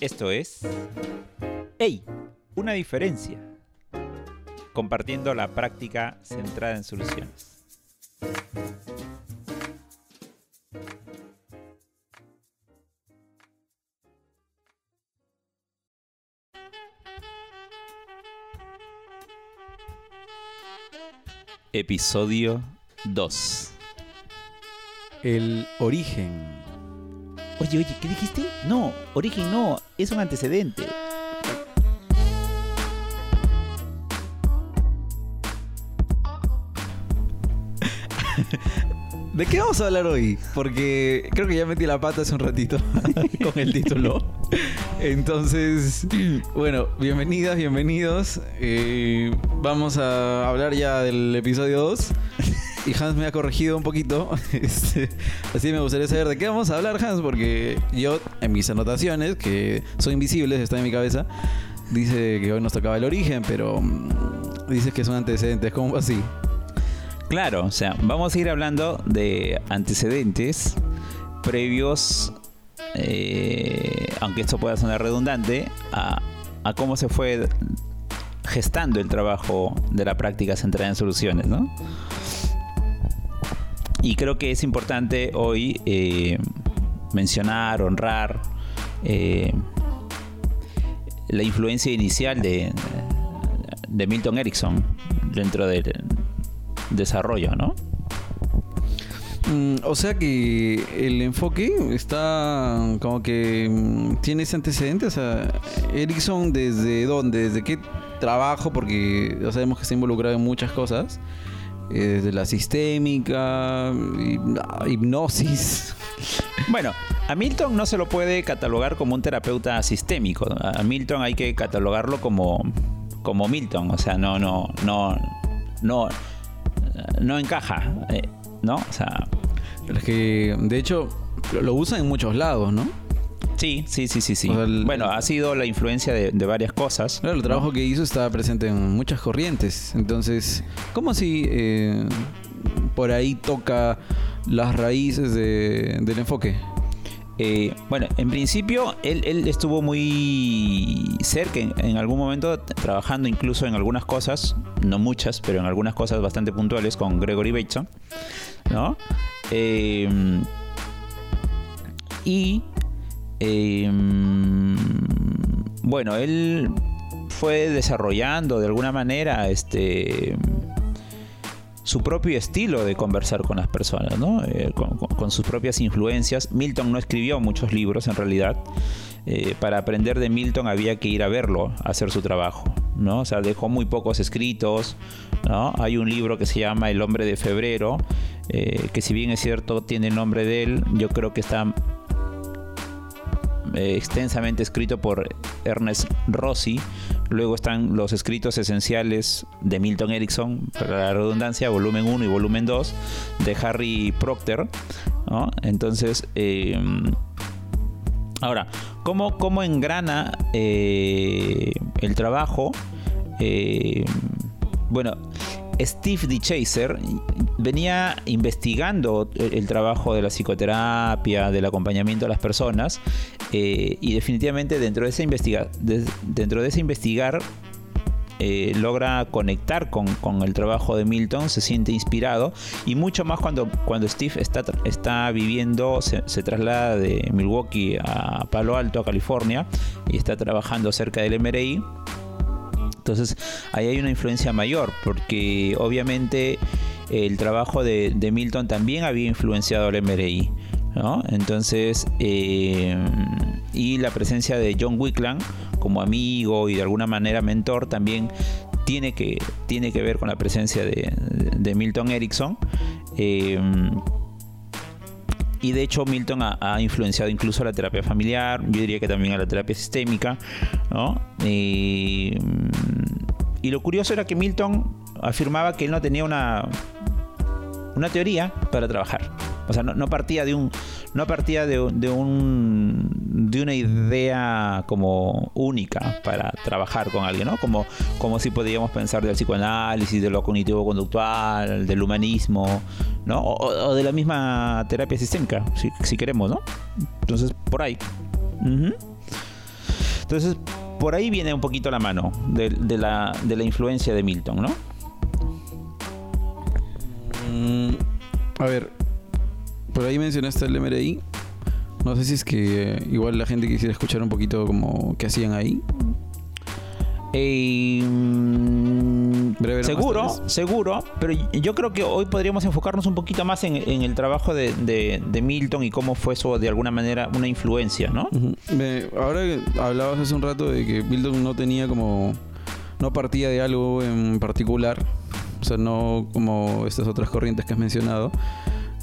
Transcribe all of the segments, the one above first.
Esto es... ¡Ey! Una diferencia. Compartiendo la práctica centrada en soluciones. Episodio 2. El origen. Oye, oye, ¿qué dijiste? No, origen no, es un antecedente. ¿De qué vamos a hablar hoy? Porque creo que ya metí la pata hace un ratito con el título. Entonces, bueno, bienvenidas, bienvenidos. Eh, vamos a hablar ya del episodio 2. Y Hans me ha corregido un poquito. Este, así me gustaría saber de qué vamos a hablar, Hans, porque yo en mis anotaciones, que son invisibles, están en mi cabeza, dice que hoy nos tocaba el origen, pero mm, dices que son antecedentes. ¿Cómo así? Claro, o sea, vamos a ir hablando de antecedentes previos, eh, aunque esto pueda sonar redundante, a, a cómo se fue gestando el trabajo de la práctica centrada en soluciones, ¿no? Y creo que es importante hoy eh, mencionar, honrar eh, la influencia inicial de, de Milton Erickson dentro del desarrollo, ¿no? Mm, o sea que el enfoque está como que mm, tiene ese antecedente. O sea, Erickson, ¿desde dónde? ¿Desde qué trabajo? Porque sabemos que está involucrado en muchas cosas. Eh, desde la sistémica, hipnosis. Bueno, a Milton no se lo puede catalogar como un terapeuta sistémico. A Milton hay que catalogarlo como, como Milton. O sea, no, no, no, no, no encaja. Eh, ¿No? O sea. Es que, de hecho, lo usan en muchos lados, ¿no? Sí, sí, sí, sí, sí. bueno, ha sido la influencia de, varias cosas. Claro, el trabajo que hizo estaba presente en muchas corrientes. Entonces, ¿cómo si eh, por ahí toca las raíces del enfoque? Eh, bueno, en principio él, estuvo muy cerca en, algún momento, trabajando incluso en algunas cosas, no muchas, pero en algunas cosas bastante puntuales con Gregory Bateson, ¿no? Eh, y Em, bueno, él fue desarrollando de alguna manera este su propio estilo de conversar con las personas, ¿no? Eh, con, sus propias influencias. Milton no escribió muchos libros en realidad. Eh, para aprender de Milton había que ir a verlo, a hacer su trabajo, ¿no? O sea, dejó muy pocos escritos, ¿no? Hay un libro que se llama El hombre de febrero, eh, que si bien es cierto tiene el nombre de él, yo creo que está eh, extensamente escrito por Ernest Rossi. Luego están los escritos esenciales de Milton Erickson, para la redundancia, volumen 1 y volumen 2, de Harry Procter. Entonces, em, ahora, ¿cómo, cómo engrana eh, el trabajo? Eh, bueno, Steve D. Chaser venía investigando el, trabajo de la psicoterapia, del acompañamiento a las personas, eh, y definitivamente dentro de ese, investigar, dentro de ese investigar eh, logra conectar con, el trabajo de Milton, se siente inspirado y mucho más cuando, cuando Steve está, está viviendo, se, se, traslada de Milwaukee a Palo Alto, a California, y está trabajando cerca del MRI entonces ahí hay una influencia mayor, porque obviamente el trabajo de, Milton también había influenciado al MRI. ¿no? Entonces, eh, y la presencia de John Wickland como amigo y de alguna manera mentor también tiene que, tiene que ver con la presencia de, Milton Erickson. Eh, y de hecho Milton ha, influenciado incluso a la terapia familiar, yo diría que también a la terapia sistémica, ¿no? Y, y lo curioso era que Milton afirmaba que él no tenía una, una teoría para trabajar. O sea, no, partía de un. No partía de, un. de una idea como única para trabajar con alguien, ¿no? Como, como si podríamos pensar del psicoanálisis, de lo cognitivo conductual, del humanismo, ¿no? O, de la misma terapia sistémica, si, queremos, ¿no? Entonces, por ahí. Entonces, por ahí viene un poquito la mano de, la, de la influencia de Milton, ¿no? Mm, a ver, por ahí mencionaste el MRI. No sé si es que eh, igual la gente quisiera escuchar un poquito como qué hacían ahí. Eh, seguro, seguro, pero yo creo que hoy podríamos enfocarnos un poquito más en, el trabajo de, Milton y cómo fue eso de alguna manera una influencia, ¿no? ahora hablabas hace un rato de que Milton no tenía como, no partía de algo en particular, o sea, no como estas otras corrientes que has mencionado,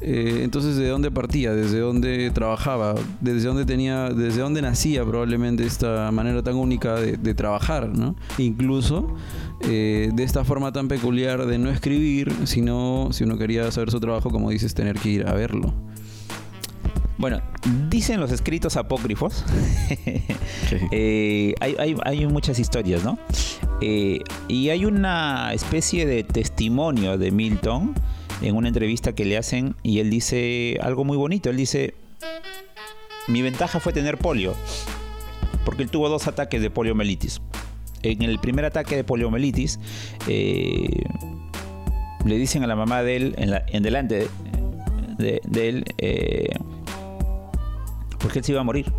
eh, entonces, ¿de dónde partía? ¿Desde dónde trabajaba? ¿Desde dónde tenía, desde dónde nacía probablemente esta manera tan única de, trabajar, ¿no? Incluso eh, de esta forma tan peculiar de no escribir, sino si uno quería saber su trabajo, como dices, tener que ir a verlo. Bueno, dicen los escritos apócrifos. Eh, hay, hay, muchas historias, ¿no? y hay una especie de testimonio de Milton en una entrevista que le hacen y él dice algo muy bonito. Él dice, mi ventaja fue tener polio, porque él tuvo dos ataques de poliomielitis. En el primer ataque de poliomielitis, eh, le dicen a la mamá de él, en, delante de, él, eh, porque él se iba a morir.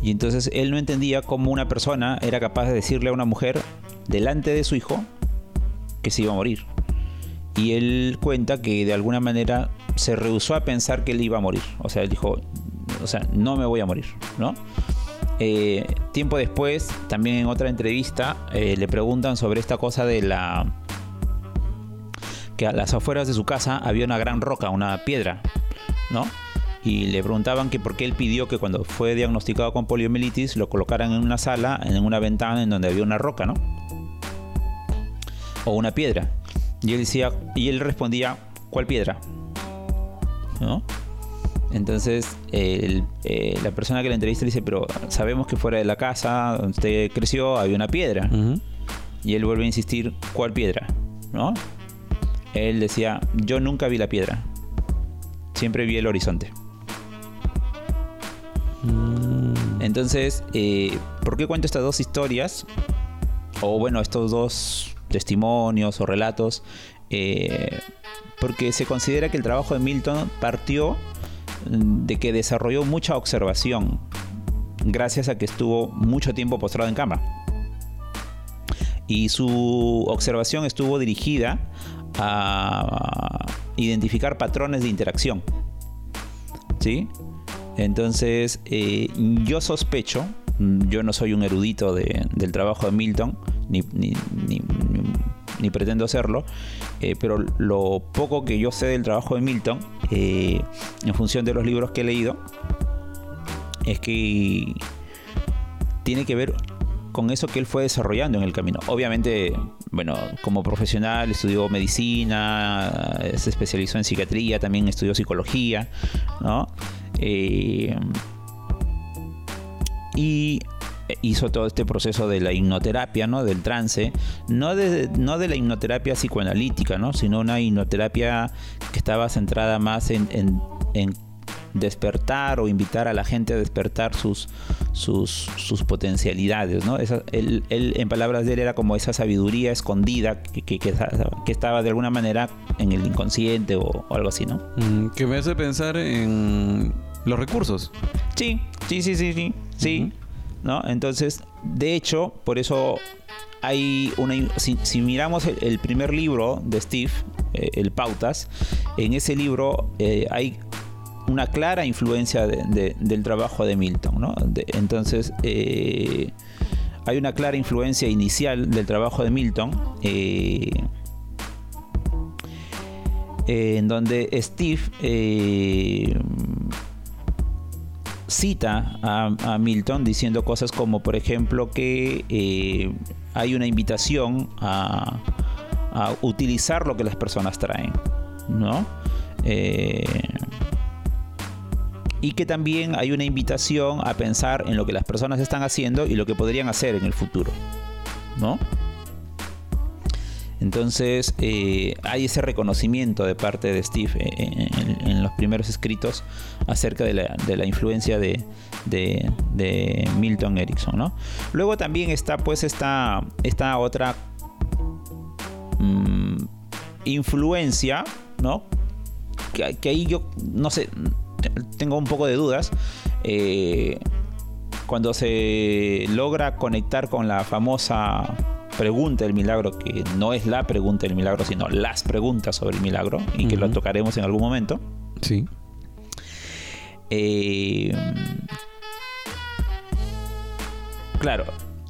Y entonces él no entendía cómo una persona era capaz de decirle a una mujer delante de su hijo que se iba a morir y él cuenta que de alguna manera se rehusó a pensar que él iba a morir. O sea, él dijo, o sea, no me voy a morir, ¿no? Eh, tiempo después, también en otra entrevista, eh, le preguntan sobre esta cosa de la... que a las afueras de su casa había una gran roca, una piedra, ¿no? Y le preguntaban que por qué él pidió que cuando fue diagnosticado con poliomielitis lo colocaran en una sala, en una ventana en donde había una roca, ¿no? O una piedra. Y él decía, y él respondía, ¿cuál piedra? ¿No? Entonces, eh, la persona que la entrevista le dice, pero sabemos que fuera de la casa donde usted creció había una piedra. Y él vuelve a insistir, ¿cuál piedra? ¿No? Él decía, yo nunca vi la piedra. Siempre vi el horizonte. Entonces, eh, ¿por qué cuento estas dos historias? O bueno, estos dos testimonios o relatos, eh, porque se considera que el trabajo de Milton partió mm, de que desarrolló mucha observación, gracias a que estuvo mucho tiempo postrado en cama. Y su observación estuvo dirigida a identificar patrones de interacción. ¿Sí? Entonces, eh, yo sospecho, mm, yo no soy un erudito del trabajo de Milton, ni, pretendo hacerlo, eh, pero lo poco que yo sé del trabajo de Milton, eh, en función de los libros que he leído, es que tiene que ver con eso que él fue desarrollando en el camino. Obviamente, bueno, como profesional estudió medicina, se especializó en psiquiatría, también estudió psicología, ¿no? Eh, y hizo todo este proceso de la hipnoterapia, ¿no? Del trance, no de, no de la hipnoterapia psicoanalítica, ¿no? Sino una hipnoterapia que estaba centrada más en, despertar o invitar a la gente a despertar sus, sus, potencialidades, ¿no? él, en palabras de él, era como esa sabiduría escondida que, que, estaba de alguna manera en el inconsciente o, algo así, ¿no? Mm, que me hace pensar en los recursos. Sí, sí, sí, sí, sí, sí. ¿no? Entonces, de hecho, por eso hay una... Si, miramos el, primer libro de Steve, eh, el Pautas, en ese libro eh, hay una clara influencia del trabajo de Milton, ¿no? entonces, eh, hay una clara influencia inicial del trabajo de Milton, en donde Steve cita a, Milton diciendo cosas como, por ejemplo, que eh, hay una invitación a, utilizar lo que las personas traen, ¿no? Eh, y que también hay una invitación a pensar en lo que las personas están haciendo y lo que podrían hacer en el futuro, ¿no? Entonces eh, hay ese reconocimiento de parte de Steve en, los primeros escritos acerca de la, influencia de, Milton Erickson. Luego también está pues esta, esta otra mm, influencia, ¿no? Que, ahí yo no sé, tengo un poco de dudas. Eh, cuando se logra conectar con la famosa pregunta del milagro, que no es la pregunta del milagro, sino las preguntas sobre el milagro, y que lo tocaremos en algún momento. Sí. Eh, claro,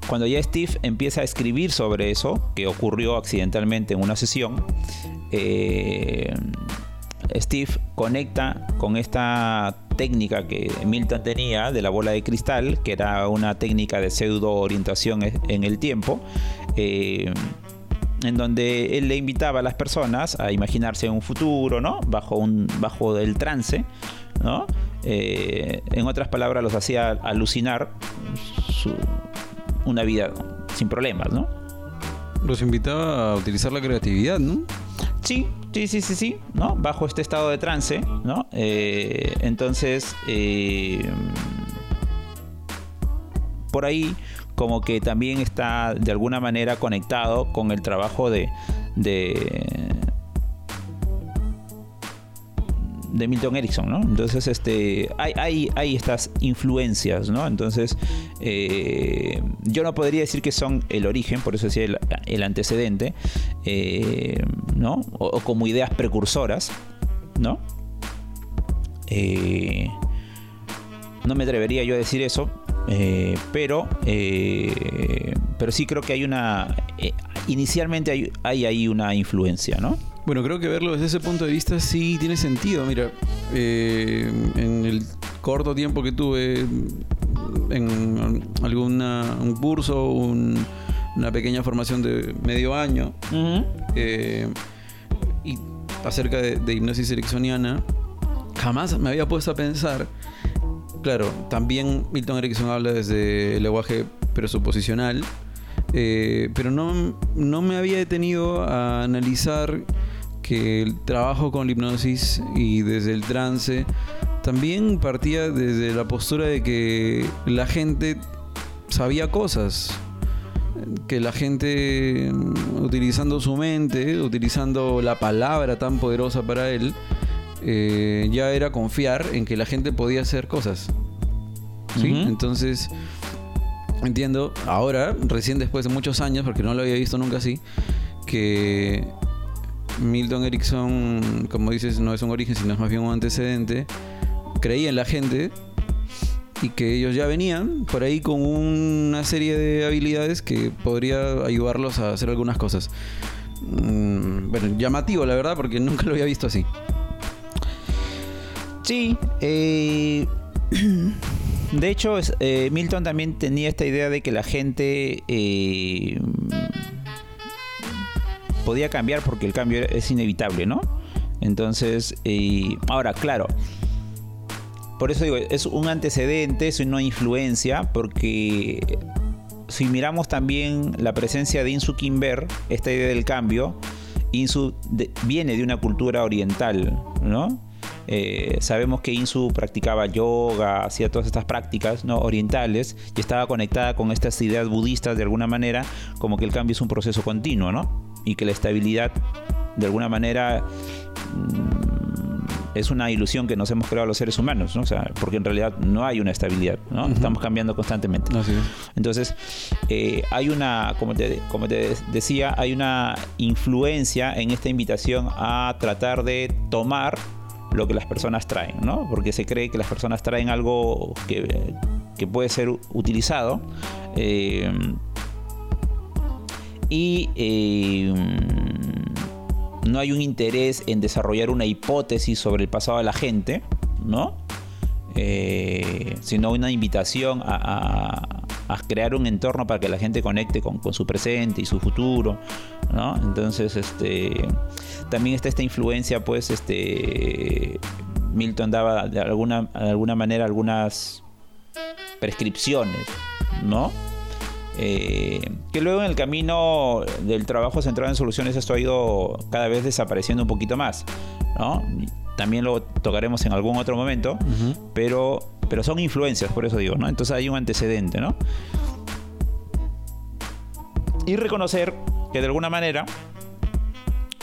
cuando ya Steve empieza a escribir sobre eso, que ocurrió accidentalmente en una sesión, eh, Steve conecta con esta técnica que Milton tenía de la bola de cristal, que era una técnica de pseudo orientación en el tiempo, eh, en donde él le invitaba a las personas a imaginarse un futuro, ¿no? Bajo, un, bajo el trance, ¿no? Eh, en otras palabras, los hacía alucinar una vida sin problemas, ¿no? Los invitaba a utilizar la creatividad, ¿no? Sí, sí, sí, sí, sí, ¿no? Bajo este estado de trance, ¿no? Eh, entonces, por ahí como que también está de alguna manera conectado con el trabajo de, de, Milton Erickson, ¿no? Entonces, este, hay, hay, estas influencias, ¿no? Entonces, eh, yo no podría decir que son el origen, por eso decía el, antecedente, eh, ¿no? O, como ideas precursoras, ¿no? Eh, no me atrevería yo a decir eso, eh, pero, eh, pero sí creo que hay una. Eh, inicialmente hay, hay, ahí una influencia, ¿no? Bueno, creo que verlo desde ese punto de vista sí tiene sentido. Mira, en el corto tiempo que tuve en alguna, un curso, una pequeña formación de medio año, y acerca de, de hipnosis ericksoniana, jamás me había puesto a pensar Claro, también Milton Erickson habla desde el lenguaje presuposicional, eh, pero no, no me había detenido a analizar que el trabajo con la hipnosis y desde el trance también partía desde la postura de que la gente sabía cosas, que la gente utilizando su mente, utilizando la palabra tan poderosa para él, eh, ya era confiar en que la gente podía hacer cosas. ¿Sí? Entonces, entiendo, ahora, recién después de muchos años, porque no lo había visto nunca así, que Milton Erickson, como dices, no es un origen, sino es más bien un antecedente, creía en la gente y que ellos ya venían por ahí con una serie de habilidades que podría ayudarlos a hacer algunas cosas. Mm, bueno, llamativo la verdad porque nunca lo había visto así. Sí, eh, de hecho eh, Milton también tenía esta idea de que la gente eh, podía cambiar porque el cambio es inevitable, ¿no? Entonces, ahora, claro, por eso digo, es un antecedente, es una influencia, porque si miramos también la presencia de Insu Kimber, esta idea del cambio, Insu viene de una cultura oriental, ¿no? Eh, sabemos que Insu practicaba yoga, hacía todas estas prácticas ¿no? orientales y estaba conectada con estas ideas budistas de alguna manera, como que el cambio es un proceso continuo, ¿no? Y que la estabilidad, de alguna manera, mm, es una ilusión que nos hemos creado los seres humanos, ¿no? O sea, porque en realidad no hay una estabilidad, ¿no? Estamos cambiando constantemente. Entonces, eh, hay una, como te, como te decía, hay una influencia en esta invitación a tratar de tomar lo que las personas traen, ¿no? Porque se cree que las personas traen algo que, puede ser utilizado. Eh, y eh, no hay un interés en desarrollar una hipótesis sobre el pasado de la gente, ¿no? Eh, sino una invitación a, crear un entorno para que la gente conecte con, su presente y su futuro, ¿no? Entonces, este, también está esta influencia, pues, este, Milton daba de alguna, de alguna manera algunas prescripciones, ¿no? Eh, que luego en el camino del trabajo centrado en soluciones esto ha ido cada vez desapareciendo un poquito más, ¿no? También lo tocaremos en algún otro momento, pero, pero son influencias, por eso digo, ¿no? Entonces hay un antecedente, ¿no? Y reconocer que de alguna manera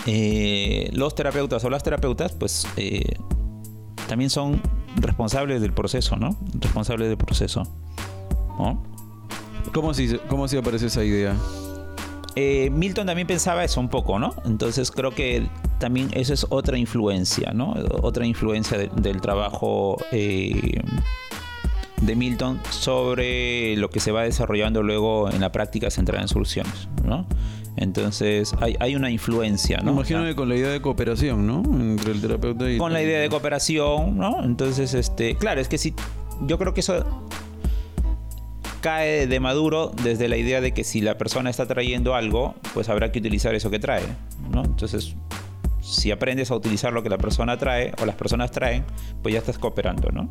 eh, los terapeutas o las terapeutas, pues eh, también son responsables del proceso, ¿no? Responsables del proceso. ¿no? ¿Cómo si, cómo si aparece esa idea? Eh, Milton también pensaba eso un poco, ¿no? Entonces creo que también eso es otra influencia, ¿no? Otra influencia del trabajo eh, de Milton sobre lo que se va desarrollando luego en la práctica centrada en soluciones, ¿no? Entonces hay, una influencia, ¿no? Imagino que con la idea de cooperación, ¿no? Entre el terapeuta y... Con la idea de cooperación, ¿no? Entonces, este, claro, es que si, yo creo que eso cae de maduro desde la idea de que si la persona está trayendo algo, pues habrá que utilizar eso que trae, ¿no? Entonces, si aprendes a utilizar lo que la persona trae o las personas traen, pues ya estás cooperando, ¿no?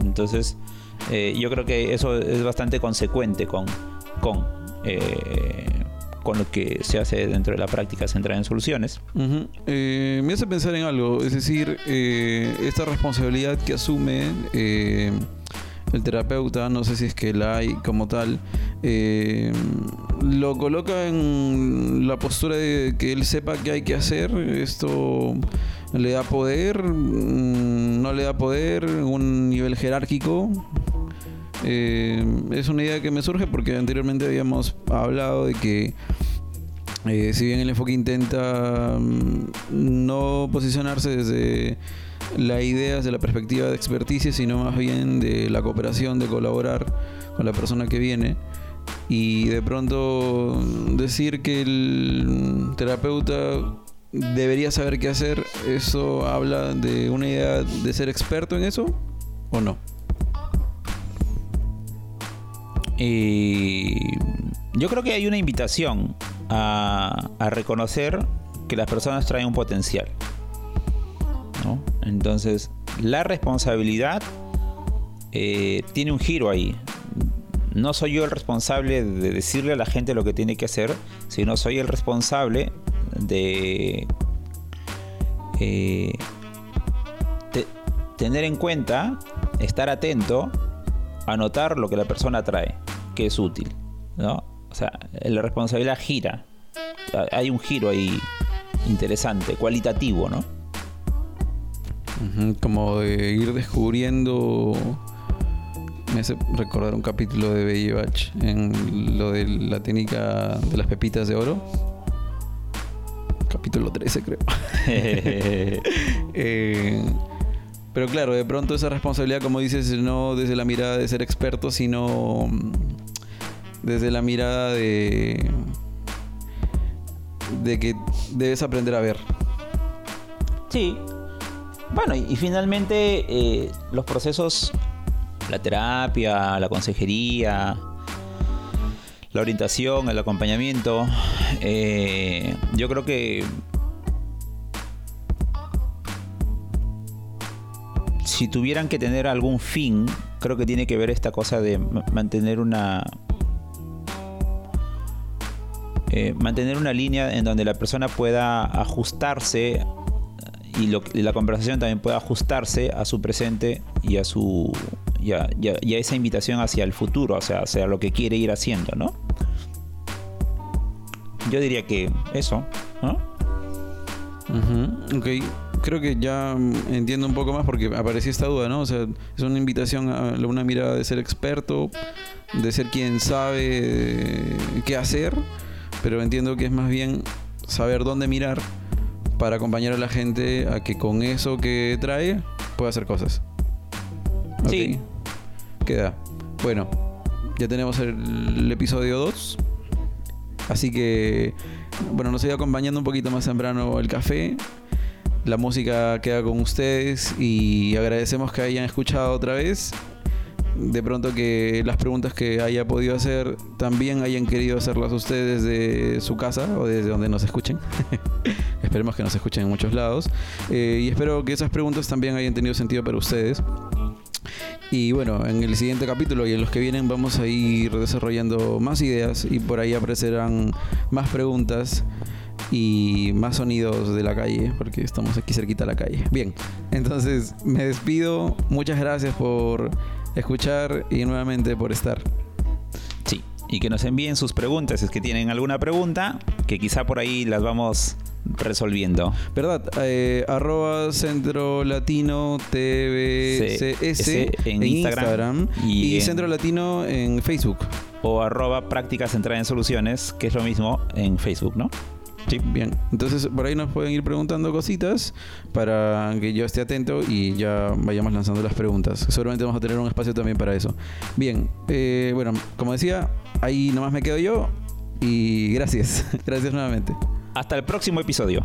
Entonces, eh, yo creo que eso es bastante consecuente con, con eh, con lo que se hace dentro de la práctica centrada en soluciones. Eh, me hace pensar en algo, es decir, eh, esta responsabilidad que asume eh, el terapeuta, no sé si es que la hay como tal, lo coloca en la postura de que él sepa qué hay que hacer, esto le da poder, mm, no le da poder, un nivel jerárquico. Eh, es una idea que me surge porque anteriormente habíamos hablado de que eh, si bien el enfoque intenta mm, no posicionarse desde la idea, desde la perspectiva de experticia, sino más bien de la cooperación, de colaborar con la persona que viene. Y de pronto decir que el terapeuta debería saber qué hacer, ¿eso habla de una idea de ser experto en eso o no? Y yo creo que hay una invitación a, reconocer que las personas traen un potencial. Entonces, la responsabilidad eh, tiene un giro ahí. No soy yo el responsable de decirle a la gente lo que tiene que hacer, sino soy el responsable de eh, tener en cuenta, estar atento a notar lo que la persona trae que es útil, ¿no? O sea, la responsabilidad gira. Hay un giro ahí interesante, cualitativo, ¿no? como de ir descubriendo. Me hace recordar un capítulo de Baywatch en lo de la técnica de las pepitas de oro. Capítulo 13, creo. eh, pero claro, de pronto esa responsabilidad, como dices, no desde la mirada de ser experto, sino desde la mirada de, de que debes aprender a ver. Sí. Bueno, y, finalmente eh, los procesos, la terapia, la consejería, la orientación, el acompañamiento, eh, yo creo que si tuvieran que tener algún fin, creo que tiene que ver esta cosa de mantener una eh, mantener una línea en donde la persona pueda ajustarse y, la conversación también pueda ajustarse a su presente y a su y a, esa invitación hacia el futuro, o sea, hacia lo que quiere ir haciendo, ¿no? Yo diría que eso, ¿no? Ok, creo que ya entiendo un poco más porque apareció esta duda, ¿no? O sea, es una invitación a una mirada de ser experto, de ser quien sabe qué hacer pero entiendo que es más bien saber dónde mirar para acompañar a la gente a que con eso que trae pueda hacer cosas. Sí. Queda. Bueno, ya tenemos el, episodio 2. Así que, bueno, nos sigue acompañando un poquito más temprano el café. La música queda con ustedes y agradecemos que hayan escuchado otra vez de pronto que las preguntas que haya podido hacer también hayan querido hacerlas ustedes desde su casa o desde donde nos escuchen. esperemos que nos escuchen en muchos lados. Eh, y espero que esas preguntas también hayan tenido sentido para ustedes. Y bueno, en el siguiente capítulo y en los que vienen vamos a ir desarrollando más ideas y por ahí aparecerán más preguntas y más sonidos de la calle, porque estamos aquí cerquita de la calle. Bien, entonces me despido. Muchas gracias por escuchar y nuevamente por estar. Sí, y que nos envíen sus preguntas, si es que tienen alguna pregunta, que quizá por ahí las vamos resolviendo. ¿Verdad? Eh, arroba Centro Latino TVCS en en Instagram y y, en- Centro Latino en Facebook. O arroba prácticas centradas en soluciones, que es lo mismo en Facebook, ¿no? Bien, entonces por ahí nos pueden ir preguntando cositas para que yo esté atento y ya vayamos lanzando las preguntas. Seguramente vamos a tener un espacio también para eso. Bien, eh, bueno, como decía, ahí nomás me quedo yo y gracias, gracias nuevamente. Hasta el próximo episodio.